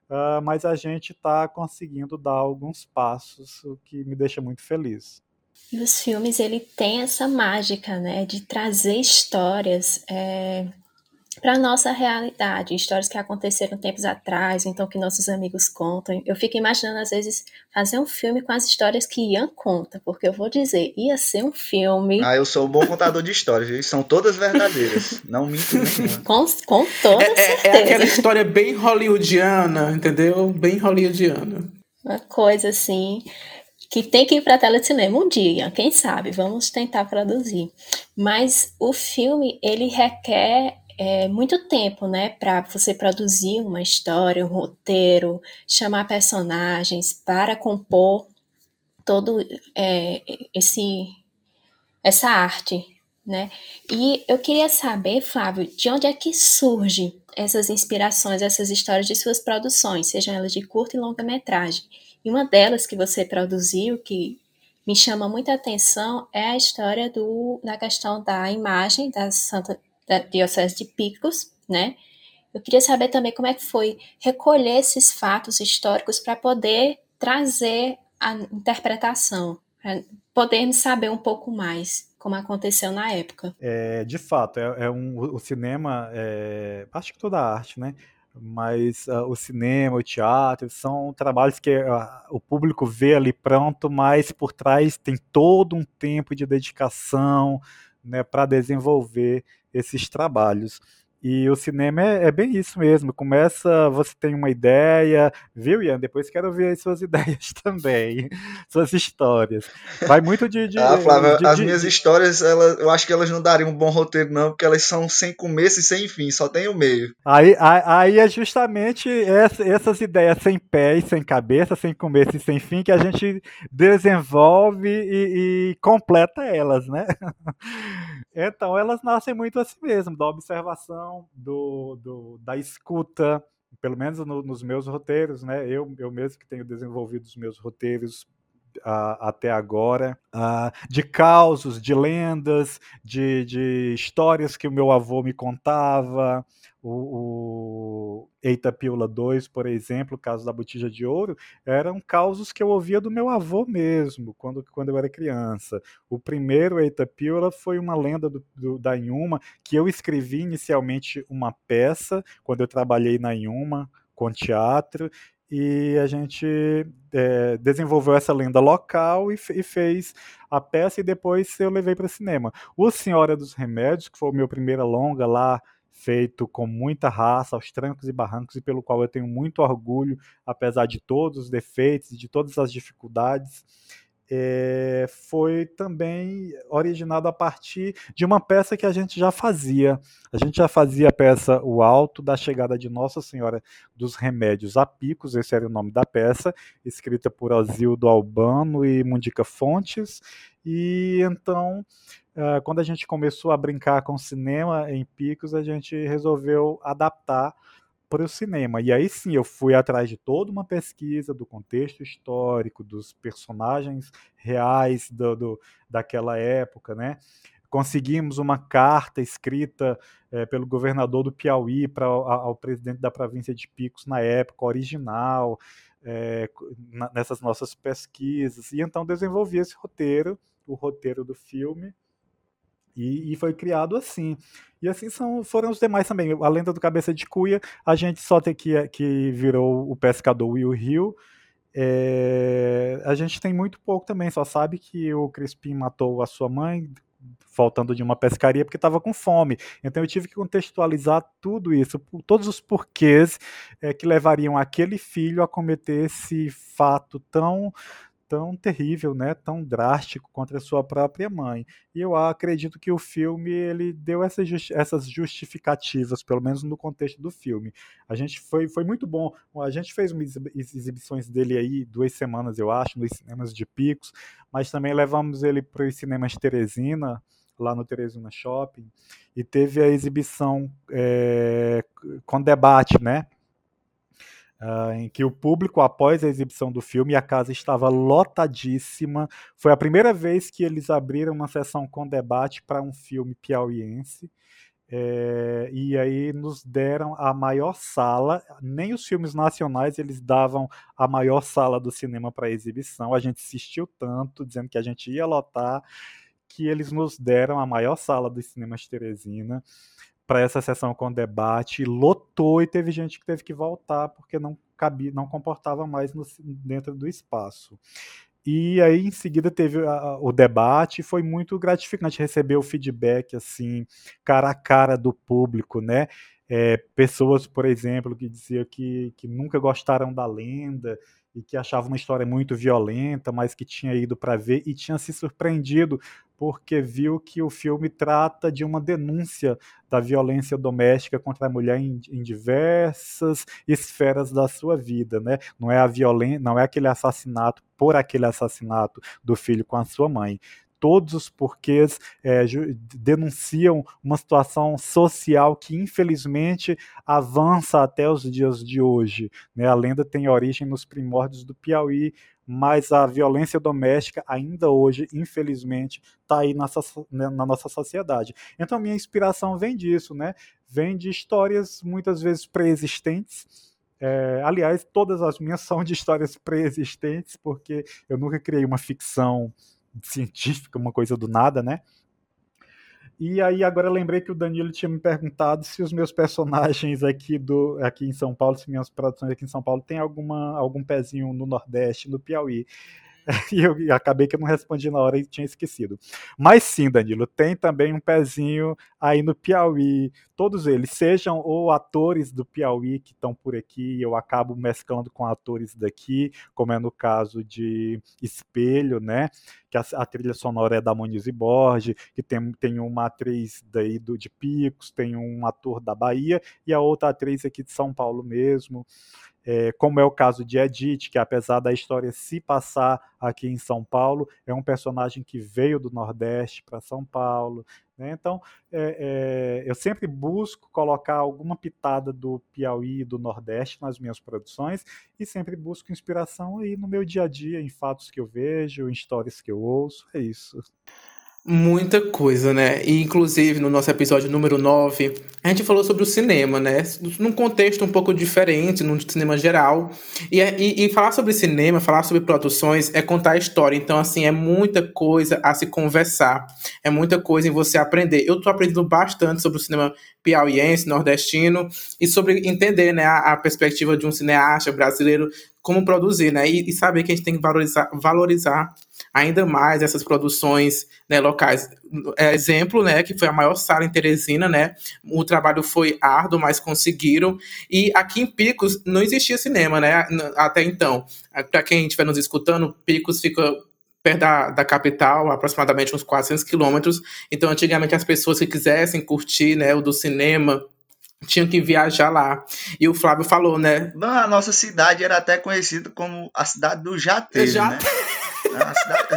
Uh, mas a gente está conseguindo dar alguns passos, o que me deixa muito feliz. E os filmes, ele tem essa mágica, né, de trazer histórias é, para nossa realidade, histórias que aconteceram tempos atrás, então que nossos amigos contam. Eu fico imaginando às vezes fazer um filme com as histórias que Ian conta, porque eu vou dizer, ia ser um filme. Ah, eu sou um bom contador de histórias, viu? são todas verdadeiras, não minto nenhuma. Com, com toda é, certeza. É, é aquela história bem hollywoodiana, entendeu? Bem hollywoodiana. Uma coisa assim que tem que ir para a tela de cinema um dia, quem sabe, vamos tentar produzir. Mas o filme, ele requer é, muito tempo, né, para você produzir uma história, um roteiro, chamar personagens para compor todo é, esse essa arte, né? E eu queria saber, Flávio, de onde é que surgem essas inspirações, essas histórias de suas produções, sejam elas de curta e longa metragem. E uma delas que você produziu, que me chama muita atenção, é a história do, da questão da imagem da Santa da Diocese de Picos, né? Eu queria saber também como é que foi recolher esses fatos históricos para poder trazer a interpretação, para podermos saber um pouco mais como aconteceu na época. É, de fato, é, é um, o cinema, é, acho que toda a arte, né? Mas uh, o cinema, o teatro, são trabalhos que uh, o público vê ali pronto, mas por trás tem todo um tempo de dedicação né, para desenvolver esses trabalhos. E o cinema é, é, bem isso mesmo. Começa, você tem uma ideia, viu, Ian? Depois quero ver as suas ideias também, suas histórias. Vai muito de. de ah, Flávio, de, as de, minhas histórias, elas, eu acho que elas não dariam um bom roteiro, não, porque elas são sem começo e sem fim, só tem o meio. Aí, aí, aí é justamente essa, essas ideias sem pé e sem cabeça, sem começo e sem fim, que a gente desenvolve e, e completa elas, né? Então, elas nascem muito assim mesmo, da observação, do, do da escuta, pelo menos no, nos meus roteiros, né? Eu, eu mesmo que tenho desenvolvido os meus roteiros Até agora, uh, de causos, de lendas, de, de, histórias que o meu avô me contava, o, o Eita Pílula 2, por exemplo, o caso da botija de ouro, eram causos que eu ouvia do meu avô mesmo, quando, quando eu era criança. O primeiro Eita Pílula foi uma lenda do, do, da Inhuma, que eu escrevi inicialmente uma peça, quando eu trabalhei na Inhuma, com teatro, e a gente é, desenvolveu essa lenda local e, e, fez a peça e depois eu levei para o cinema. O Senhora dos Remédios, que foi o meu primeiro longa lá, feito com muita raça, aos trancos e barrancos, e pelo qual eu tenho muito orgulho, apesar de todos os defeitos, de todas as dificuldades é, foi também originado a partir de uma peça que a gente já fazia. A gente já fazia a peça O Alto da Chegada de Nossa Senhora dos Remédios a Picos, esse era o nome da peça, escrita por Osildo Albano e Mundica Fontes. E então, quando a gente começou a brincar com cinema em Picos, a gente resolveu adaptar para o cinema. E aí sim, eu fui atrás de toda uma pesquisa do contexto histórico, dos personagens reais do, do daquela época, né? Conseguimos uma carta escrita é, pelo governador do Piauí para ao presidente da província de Picos na época, original, é, nessas nossas pesquisas. E então desenvolvi esse roteiro, o roteiro do filme, e, e, foi criado assim. E assim são, foram os demais também. A lenda do Cabeça de Cuia, a gente só tem que, que virou o pescador Will Hill. É, a gente tem muito pouco também, só sabe que o Crispim matou a sua mãe, faltando de uma pescaria porque estava com fome. Então eu tive que contextualizar tudo isso, todos os porquês é, que levariam aquele filho a cometer esse fato tão tão terrível, né, tão drástico contra a sua própria mãe. E eu acredito que o filme ele deu essas, justi essas justificativas, pelo menos no contexto do filme. A gente foi, foi muito bom. A gente fez umas exibições dele aí duas semanas, eu acho, nos cinemas de Picos, mas também levamos ele para os cinemas Teresina, lá no Teresina Shopping, e teve a exibição é, com debate, né? Uh, em que o público, após a exibição do filme, a casa estava lotadíssima. Foi a primeira vez que eles abriram uma sessão com debate para um filme piauiense. É, e aí nos deram a maior sala, nem os filmes nacionais eles davam a maior sala do cinema para exibição. A gente insistiu tanto, dizendo que a gente ia lotar, que eles nos deram a maior sala dos cinemas Teresina para essa sessão com debate, lotou e teve gente que teve que voltar porque não cabia, não comportava mais no, dentro do espaço. E aí em seguida teve a, o debate, foi muito gratificante receber o feedback assim, cara a cara do público, né? É, pessoas, por exemplo, que diziam que, que nunca gostaram da lenda, e que achava uma história muito violenta, mas que tinha ido para ver e tinha se surpreendido porque viu que o filme trata de uma denúncia da violência doméstica contra a mulher em, em diversas esferas da sua vida, né? Não é a violência, não é aquele assassinato por aquele assassinato do filho com a sua mãe todos os porquês é, denunciam uma situação social que, infelizmente, avança até os dias de hoje. Né? A lenda tem origem nos primórdios do Piauí, mas a violência doméstica ainda hoje, infelizmente, está aí nessa, né, na nossa sociedade. Então, minha inspiração vem disso, né? Vem de histórias muitas vezes pré-existentes. É, aliás, todas as minhas são de histórias pré-existentes, porque eu nunca criei uma ficção científica, uma coisa do nada, né? E aí agora lembrei que o Danilo tinha me perguntado se os meus personagens aqui do aqui em São Paulo, se minhas produções aqui em São Paulo tem alguma algum pezinho no Nordeste, no Piauí. E eu e acabei que eu não respondi na hora e tinha esquecido. Mas sim, Danilo, tem também um pezinho aí no Piauí. Todos eles, sejam ou atores do Piauí que estão por aqui, eu acabo mesclando com atores daqui, como é no caso de Espelho, né? Que a, a trilha sonora é da Moniz e Borges, que tem, tem uma atriz daí do, de Picos, tem um ator da Bahia e a outra atriz aqui de São Paulo mesmo é, como é o caso de Edith, que apesar da história se passar aqui em São Paulo, é um personagem que veio do Nordeste para São Paulo. Né? Então, é, é, eu sempre busco colocar alguma pitada do Piauí e do Nordeste nas minhas produções e sempre busco inspiração aí no meu dia a dia, em fatos que eu vejo, em histórias que eu ouço. É isso. Muita coisa, né? E, inclusive, no nosso episódio número 9, a gente falou sobre o cinema, né? Num contexto um pouco diferente, num cinema geral. E, é, e, e, falar sobre cinema, falar sobre produções, é contar a história. Então, assim, é muita coisa a se conversar. É muita coisa em você aprender. Eu tô aprendendo bastante sobre o cinema piauiense, nordestino, e sobre entender né, a, a perspectiva de um cineasta brasileiro, como produzir, né? E, e saber que a gente tem que valorizar, valorizar ainda mais essas produções né, locais. É, exemplo, né, que foi a maior sala em Teresina, né? O trabalho foi árduo, mas conseguiram. E aqui em Picos não existia cinema, né? Até então. Para quem estiver nos escutando, Picos fica perto da, da capital, aproximadamente uns 400 quilômetros. Então, antigamente, as pessoas que quisessem curtir né, o do cinema tinham que viajar lá. E o Flávio falou, né? A nossa cidade era até conhecida como a cidade do já né?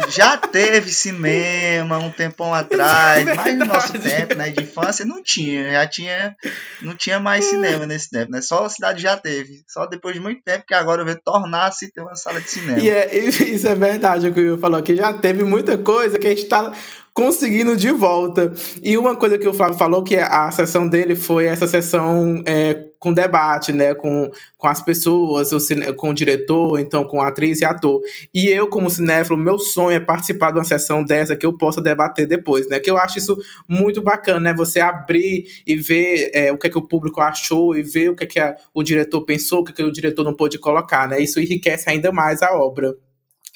Já teve cinema um tempão atrás, é mas no nosso tempo, né, de infância, não tinha. Já tinha, não tinha mais cinema nesse tempo, né? Só a cidade já teve. Só depois de muito tempo que agora veio tornar-se ter uma sala de cinema. E é, isso é verdade o que o Will falou, que já teve muita coisa que a gente tá conseguindo de volta. E uma coisa que o Flávio falou, que a sessão dele foi essa sessão é, com debate, né, com, com as pessoas, o cine, com o diretor, então com a atriz e ator. E eu, como cinéfilo, meu sonho é participar de uma sessão dessa que eu possa debater depois, né, que eu acho isso muito bacana, né, você abrir e ver é, o que é que o público achou e ver o que é que a, o diretor pensou, o que é que o diretor não pôde colocar, né, isso enriquece ainda mais a obra.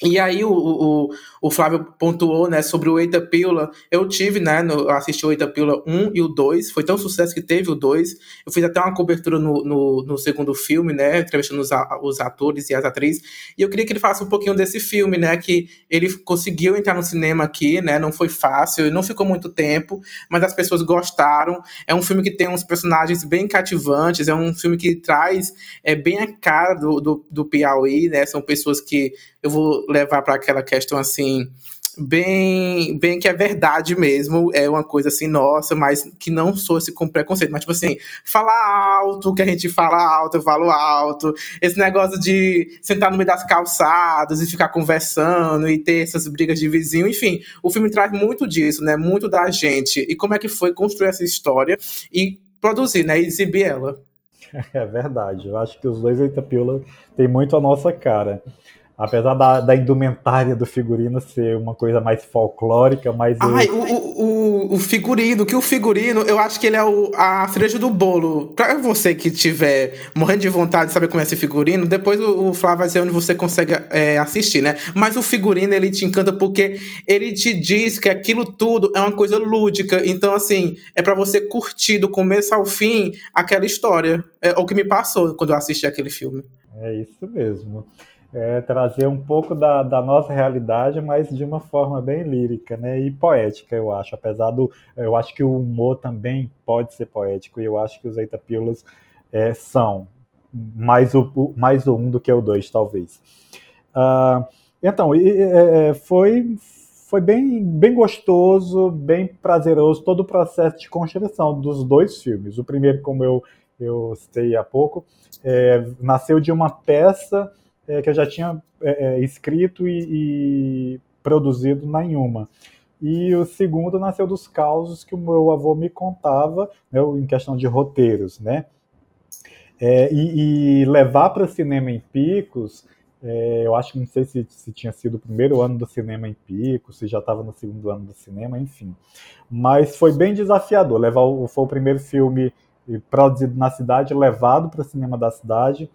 E aí o, o, o, Flávio pontuou, né, sobre o Eita Pílula. Eu tive, né, no, eu assisti o Eita Pílula 1 e o 2, foi tão sucesso que teve o 2. Eu fiz até uma cobertura no, no, no, segundo filme, né, entrevistando os, os atores e as atrizes. E eu queria que ele falasse um pouquinho desse filme, né, que ele conseguiu entrar no cinema aqui, né, não foi fácil, não ficou muito tempo, mas as pessoas gostaram. É um filme que tem uns personagens bem cativantes, é um filme que traz é, bem a cara do, do, do Piauí, né, são pessoas que eu vou levar para aquela questão assim bem bem que é verdade mesmo, é uma coisa assim, nossa, mas que não fosse com preconceito, mas tipo assim, falar alto, que a gente fala alto, eu falo alto, esse negócio de sentar no meio das calçadas e ficar conversando e ter essas brigas de vizinho, enfim, o filme traz muito disso, né, muito da gente, e como é que foi construir essa história e produzir, né, exibir ela. É verdade, eu acho que os dois Itapiola tem muito a nossa cara. Apesar da, da, indumentária do figurino ser uma coisa mais folclórica, mais. Ai, o, o, o, figurino, que o figurino, eu acho que ele é o, a cereja do bolo. Pra você que tiver morrendo de vontade de saber como é esse figurino, depois o, o Flávio vai dizer onde você consegue é, assistir, né? Mas o figurino, ele te encanta porque ele te diz que aquilo tudo é uma coisa lúdica. Então, assim, é para você curtir do começo ao fim aquela história. É o que me passou quando eu assisti aquele filme. É isso mesmo é, trazer um pouco da, da, nossa realidade, mas de uma forma bem lírica, né? E poética, eu acho. Apesar do. Eu acho que o humor também pode ser poético, e eu acho que os Eita Pílulas é, são. Mais o, mais o um do que o dois, talvez. Uh, então, e, é, foi, foi bem, bem gostoso, bem prazeroso todo o processo de construção dos dois filmes. O primeiro, como eu, eu citei há pouco, é, nasceu de uma peça é, que eu já tinha é, é, escrito e, e, produzido na Inhuma. E o segundo nasceu dos causos que o meu avô me contava, né, em questão de roteiros, né? É, e, e, levar para cinema em Picos, é, eu acho que não sei se, se, tinha sido o primeiro ano do cinema em Picos, se já estava no segundo ano do cinema, enfim. Mas foi bem desafiador. Levar o, foi o primeiro filme produzido na cidade, levado para o cinema da cidade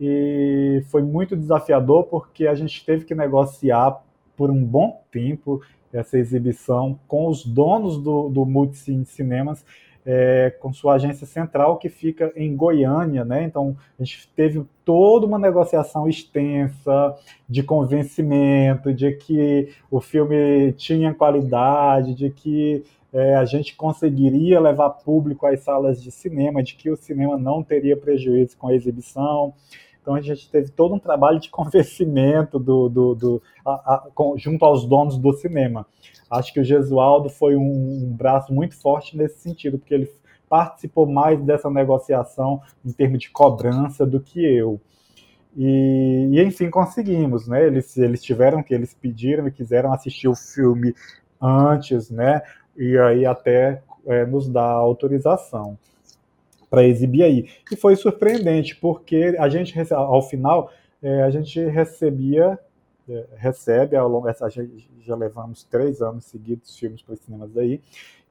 e foi muito desafiador porque a gente teve que negociar por um bom tempo essa exibição com os donos do, do Multicine Cinemas, é, com sua agência central que fica em Goiânia, né? Então a gente teve toda uma negociação extensa de convencimento de que o filme tinha qualidade, de que é, a gente conseguiria levar público às salas de cinema, de que o cinema não teria prejuízo com a exibição. Então a gente teve todo um trabalho de convencimento do, do, do a, a, junto aos donos do cinema. Acho que o Gesualdo foi um, um, braço muito forte nesse sentido, porque ele participou mais dessa negociação em termos de cobrança do que eu. E, e enfim, conseguimos, né? Eles, eles tiveram que eles pediram e quiseram assistir o filme antes, né? E aí até é, nos dá autorização para exibir aí. E foi surpreendente, porque a gente, ao final, é, a gente recebia, é, recebe ao longo, essa, já levamos três anos seguidos filmes para os cinemas aí,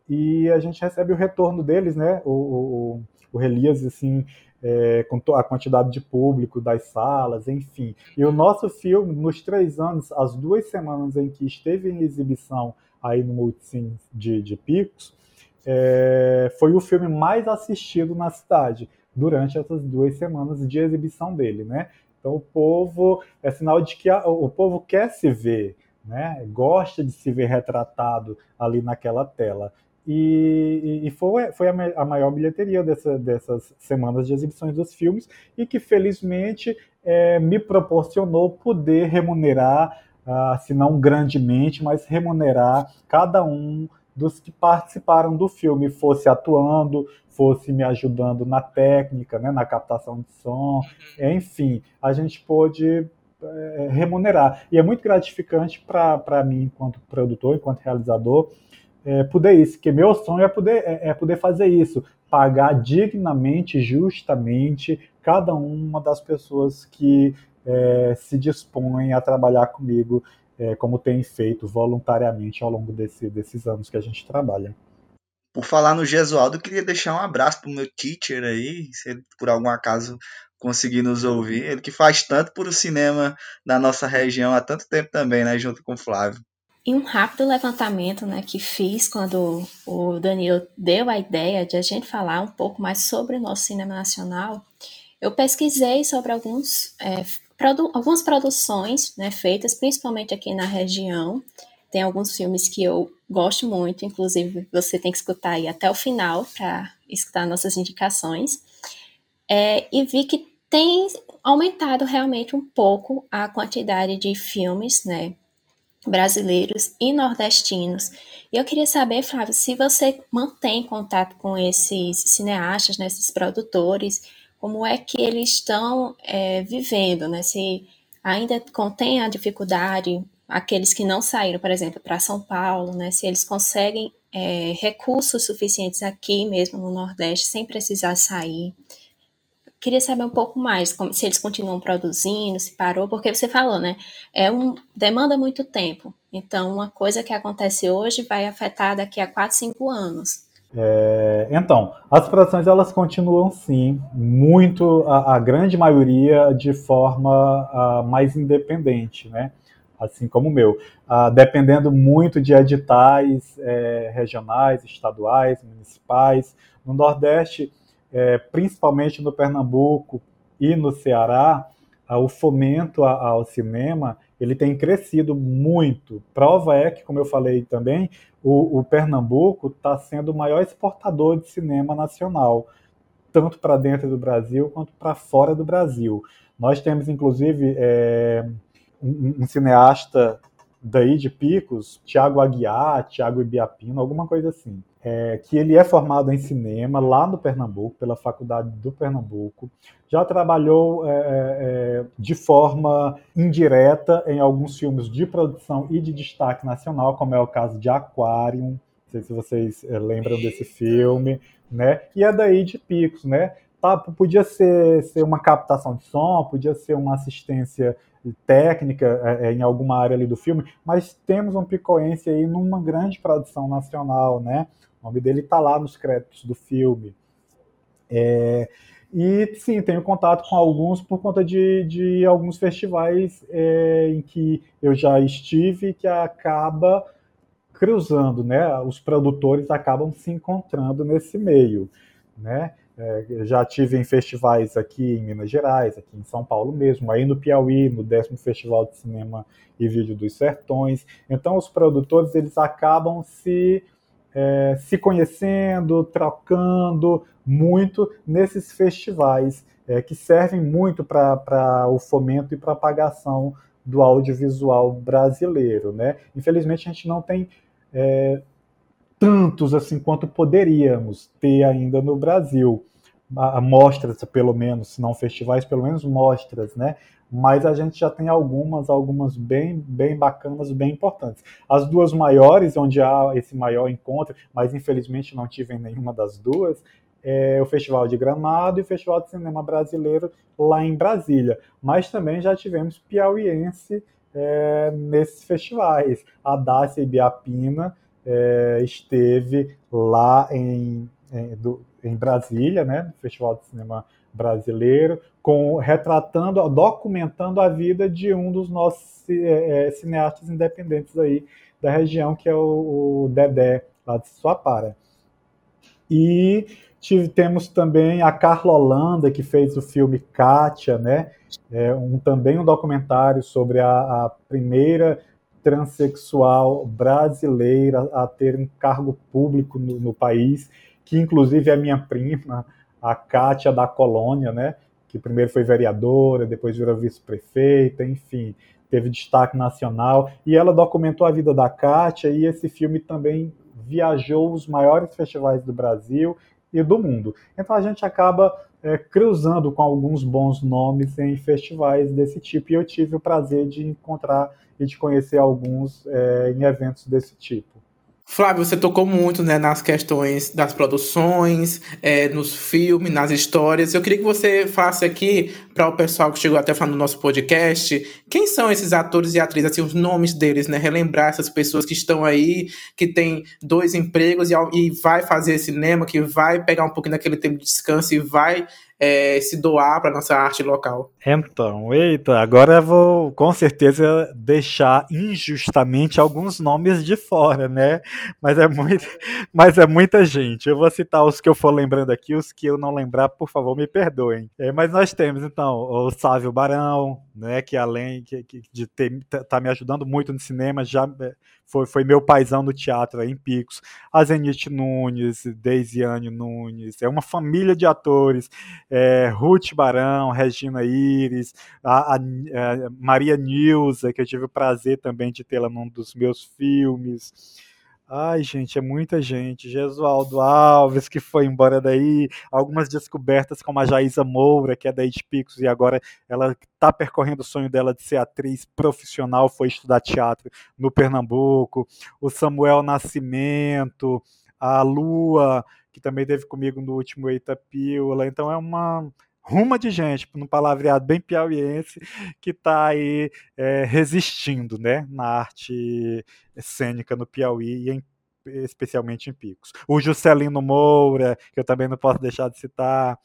e a gente recebe o retorno deles, né? O, o, o release, assim, é, com a quantidade de público das salas, enfim. E o nosso filme, nos três anos, as duas semanas em que esteve em exibição aí no Multicine de, de Picos, é, foi o filme mais assistido na cidade durante essas duas semanas de exibição dele, né? Então o povo é sinal de que a, o povo quer se ver, né? Gosta de se ver retratado ali naquela tela. E, e, foi, foi a, maior bilheteria dessa, dessas semanas de exibições dos filmes e que felizmente é, me proporcionou poder remunerar, ah, se não grandemente, mas remunerar cada um dos que participaram do filme, fosse atuando, fosse me ajudando na técnica, né, na captação de som, uhum. enfim, a gente pôde é, remunerar. E é muito gratificante para mim, enquanto produtor, enquanto realizador, é, poder isso, que meu sonho é poder, é, é, poder fazer isso, pagar dignamente, justamente, cada uma das pessoas que é, se dispõem a trabalhar comigo, é, como tem feito voluntariamente ao longo desse, desses anos que a gente trabalha. Por falar no Gesualdo, eu queria deixar um abraço pro meu teacher aí, se ele por algum acaso conseguir nos ouvir, ele que faz tanto por o cinema da nossa região há tanto tempo também, né, junto com o Flávio. E um rápido levantamento né, que fiz quando o Danilo deu a ideia de a gente falar um pouco mais sobre o nosso cinema nacional, eu pesquisei sobre alguns, é, produ algumas produções né, feitas principalmente aqui na região. Tem alguns filmes que eu gosto muito, inclusive você tem que escutar aí até o final para escutar nossas indicações. É, e vi que tem aumentado realmente um pouco a quantidade de filmes, né, brasileiros e nordestinos. E eu queria saber, Flávio, se você mantém contato com esses cineastas, né, esses produtores, como é que eles estão é, vivendo, né? Se ainda contém a dificuldade, aqueles que não saíram, por exemplo, para São Paulo, né? Se eles conseguem é, recursos suficientes aqui mesmo no Nordeste, sem precisar sair queria saber um pouco mais, como, se eles continuam produzindo, se parou, porque você falou, né? É um demanda muito tempo. Então, uma coisa que acontece hoje vai afetar daqui a 4, 5 anos. É, então, as produções elas continuam sim, muito, a, a grande maioria de forma mais independente, né? Assim como o meu, dependendo muito de editais é, regionais, estaduais, municipais. No Nordeste, é, principalmente no Pernambuco e no Ceará, o fomento ao cinema ele tem crescido muito. Prova é que, como eu falei também, o, o Pernambuco está sendo o maior exportador de cinema nacional, tanto para dentro do Brasil quanto para fora do Brasil. Nós temos, inclusive, é, um, um, cineasta daí de Picos, Tiago Aguiar, Tiago Ibiapino, alguma coisa assim é, que ele é formado em cinema lá no Pernambuco, pela Faculdade do Pernambuco. Já trabalhou é, é, é, de forma indireta em alguns filmes de produção e de destaque nacional, como é o caso de Aquarium. Não sei se vocês é, lembram desse filme, né? E é daí de Picos, né? Tá, podia ser, ser uma captação de som, podia ser uma assistência técnica é, em alguma área ali do filme, mas temos um picoense aí numa grande produção nacional, né? O nome dele está lá nos créditos do filme. É, e sim, tenho contato com alguns por conta de, de alguns festivais é, em que eu já estive que acaba cruzando, né? Os produtores acabam se encontrando nesse meio, né? É, já tive em festivais aqui em Minas Gerais, aqui em São Paulo mesmo, aí no Piauí, no décimo Festival de Cinema e Vídeo dos Sertões. Então, os produtores eles acabam se é, se conhecendo, trocando muito nesses festivais é, que servem muito para o fomento e propagação do audiovisual brasileiro. Né? Infelizmente, a gente não tem é, tantos assim quanto poderíamos ter ainda no Brasil. mostras, pelo menos, se não festivais, pelo menos mostras, né? Mas a gente já tem algumas, algumas bem, bem bacanas, bem importantes. As duas maiores, onde há esse maior encontro, mas infelizmente não tive nenhuma das duas, é o Festival de Gramado e o Festival de Cinema Brasileiro lá em Brasília. Mas também já tivemos piauiense é, nesses festivais. A Dácia Ibiapina é, esteve lá em, em, do, em Brasília, né, no Festival de Cinema Brasileiro, com retratando, documentando a vida de um dos nossos é, cineastas independentes aí da região, que é o, o Dedé, lá de Suapara. E tive, temos também a Carla Holanda, que fez o filme Kátia, né? É um, também um documentário sobre a, a primeira transexual brasileira a ter um cargo público no, no país, que inclusive é minha prima, a Kátia da Colônia, né? Que primeiro foi vereadora, depois virou vice-prefeita, enfim, teve destaque nacional. E ela documentou a vida da Kátia e esse filme também viajou os maiores festivais do Brasil e do mundo. Então a gente acaba é, cruzando com alguns bons nomes em festivais desse tipo. E eu tive o prazer de encontrar e de conhecer alguns é, em eventos desse tipo. Flávio, você tocou muito né, nas questões das produções, é, nos filmes, nas histórias. Eu queria que você falasse aqui para o pessoal que chegou até falando no nosso podcast, quem são esses atores e atrizes, assim, os nomes deles, né? Relembrar essas pessoas que estão aí, que têm dois empregos e, e vai fazer cinema, que vai pegar um pouquinho daquele tempo de descanso e vai é, se doar para nossa arte local. Então, eita, agora eu vou com certeza deixar injustamente alguns nomes de fora, né? Mas é, muito, mas é muita gente. Eu vou citar os que eu for lembrando aqui, os que eu não lembrar, por favor, me perdoem. É, mas nós temos, então, o Sávio Barão, né? Que além de estar tá me ajudando muito no cinema, já é, foi, foi meu paizão no teatro aí em Picos. A Zenite Nunes, Deisiane Nunes, é uma família de atores. É, Ruth Barão, Regina Iris, a, a, a Maria Nilza, que eu tive o prazer também de tê-la num dos meus filmes. Ai, gente, é muita gente. Jesualdo Alves, que foi embora daí. Algumas descobertas, como a Jaísa Moura, que é da Picos, e agora ela está percorrendo o sonho dela de ser atriz profissional, foi estudar teatro no Pernambuco. O Samuel Nascimento, a Lua, que também teve comigo no último Eita Pílula. Então é uma ruma de gente, no palavreado bem piauiense, que está aí é, resistindo né, na arte cênica no Piauí e em, especialmente em Picos. O Juscelino Moura, que eu também não posso deixar de citar.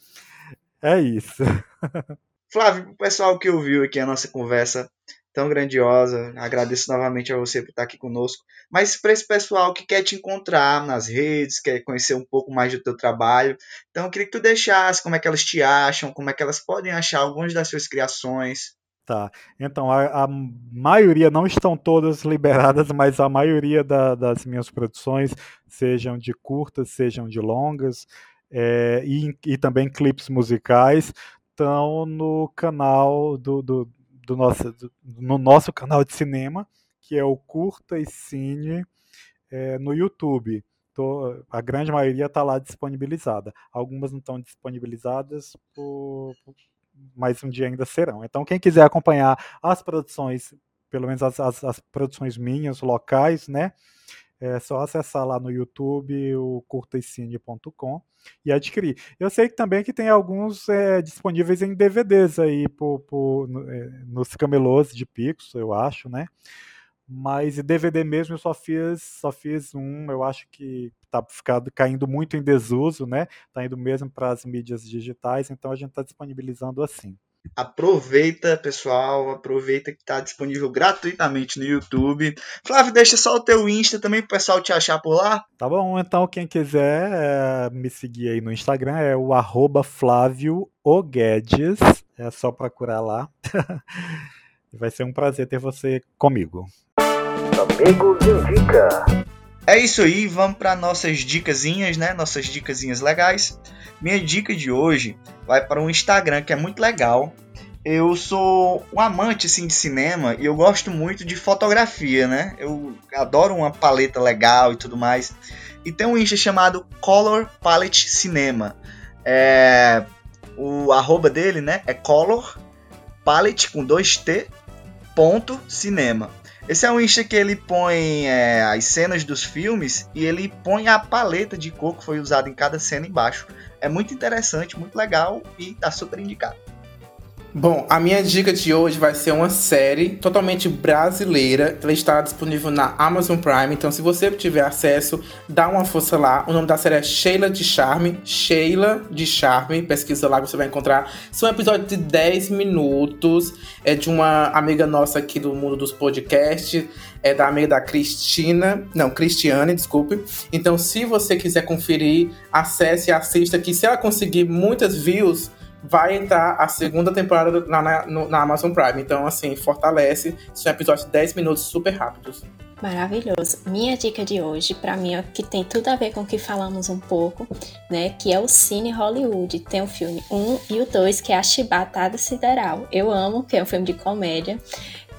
É isso. Flávio, o pessoal que ouviu aqui a nossa conversa, tão grandiosa. Agradeço novamente a você por estar aqui conosco. Mas para esse pessoal que quer te encontrar nas redes, quer conhecer um pouco mais do teu trabalho, então eu queria que tu deixasse como é que elas te acham, como é que elas podem achar algumas das suas criações. Tá, então a, a maioria, não estão todas liberadas, mas a maioria da, das minhas produções, sejam de curtas, sejam de longas, é, e, e também clipes musicais, estão no canal do, do do nosso, do, no nosso canal de cinema, que é o Curta e Cine é, no YouTube. Tô, a grande maioria está lá disponibilizada. Algumas não estão disponibilizadas, por, por, mas um dia ainda serão. Então, quem quiser acompanhar as produções, pelo menos as, as, as produções minhas, locais, né? É só acessar lá no YouTube o curtaicine.com e adquirir. Eu sei que também que tem alguns é, disponíveis em DVDs aí por, por, é, nos camelôs de Pix, eu acho, né? Mas DVD mesmo eu só fiz, só fiz um, eu acho que tá ficado, caindo muito em desuso, né? Tá indo mesmo para as mídias digitais, então a gente está disponibilizando assim. Aproveita, pessoal, aproveita que está disponível gratuitamente no YouTube. Flávio, deixa só o teu Insta também para o pessoal te achar por lá. Tá bom, então quem quiser é, me seguir aí no Instagram é o arroba Flávio Oguedes. É só procurar lá. Vai ser um prazer ter você comigo. Amigos Indica. É isso aí, vamos para nossas dicasinhas, né? Nossas dicasinhas legais. Minha dica de hoje vai para um Instagram que é muito legal. Eu sou um amante assim de cinema e eu gosto muito de fotografia, né? Eu adoro uma paleta legal e tudo mais. E tem um Insta chamado Color Palette Cinema. É, o arroba dele, né, é color palette com 2T ponto cinema. Esse é um Insta que ele põe é, as cenas dos filmes e ele põe a paleta de cor que foi usada em cada cena embaixo. É muito interessante, muito legal e tá super indicado. Bom, a minha dica de hoje vai ser uma série totalmente brasileira. Ela está disponível na Amazon Prime, então se você tiver acesso, dá uma força lá. O nome da série é Sheila de Charme. Sheila de Charme, pesquisa lá que você vai encontrar. São episódios de 10 minutos. É de uma amiga nossa aqui do mundo dos podcasts. É da amiga da Cristina. Não, Cristiane, desculpe. Então, se você quiser conferir, acesse e assista. Que se ela conseguir muitas views vai entrar a segunda temporada na, na, na Amazon Prime. Então, assim, fortalece. São episódios de 10 minutos super rápidos. Maravilhoso. Minha dica de hoje, para mim, é que tem tudo a ver com o que falamos um pouco, né? Que é o Cine Hollywood. Tem o filme 1 e o 2, que é a Chibatada Sideral. Eu amo, que é um filme de comédia.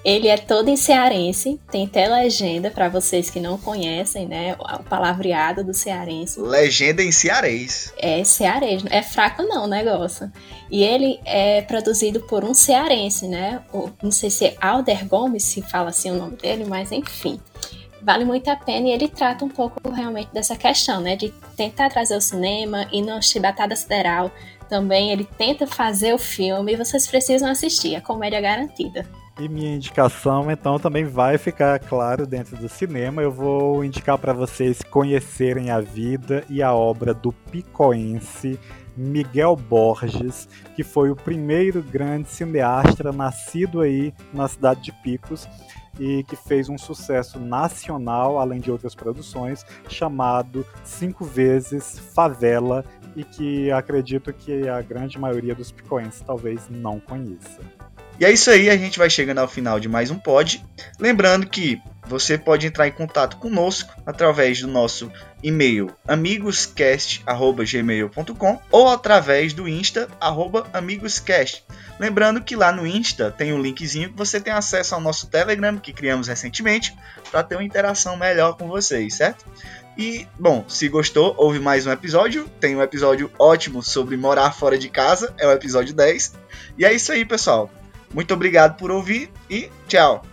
Ele é todo em cearense, tem até legenda para vocês que não conhecem, né? O palavreado do cearense. Legenda em cearês. É cearês, é fraco não o negócio. E ele é produzido por um cearense, né? O, não sei se é Alder Gomes, se fala assim o nome dele, mas enfim. Vale muito a pena e ele trata um pouco realmente dessa questão, né? De tentar trazer o cinema e no Chibatada Sideral também ele tenta fazer o filme e vocês precisam assistir, a comédia garantida. E minha indicação, então, também vai ficar claro dentro do cinema. Eu vou indicar para vocês conhecerem a vida e a obra do picoense Miguel Borges, que foi o primeiro grande cineasta nascido aí na cidade de Picos e que fez um sucesso nacional, além de outras produções, chamado Cinco Vezes Favela, e que acredito que a grande maioria dos picoenses talvez não conheça. E é isso aí, a gente vai chegando ao final de mais um pod. Lembrando que você pode entrar em contato conosco através do nosso e-mail amigoscast@gmail.com ou através do Insta @amigoscast. Lembrando que lá no Insta tem um linkzinho que você tem acesso ao nosso Telegram que criamos recentemente para ter uma interação melhor com vocês, certo? E, bom, se gostou, houve mais um episódio. Tem um episódio ótimo sobre morar fora de casa, é o episódio 10. E é isso aí, pessoal. Muito obrigado por ouvir e tchau!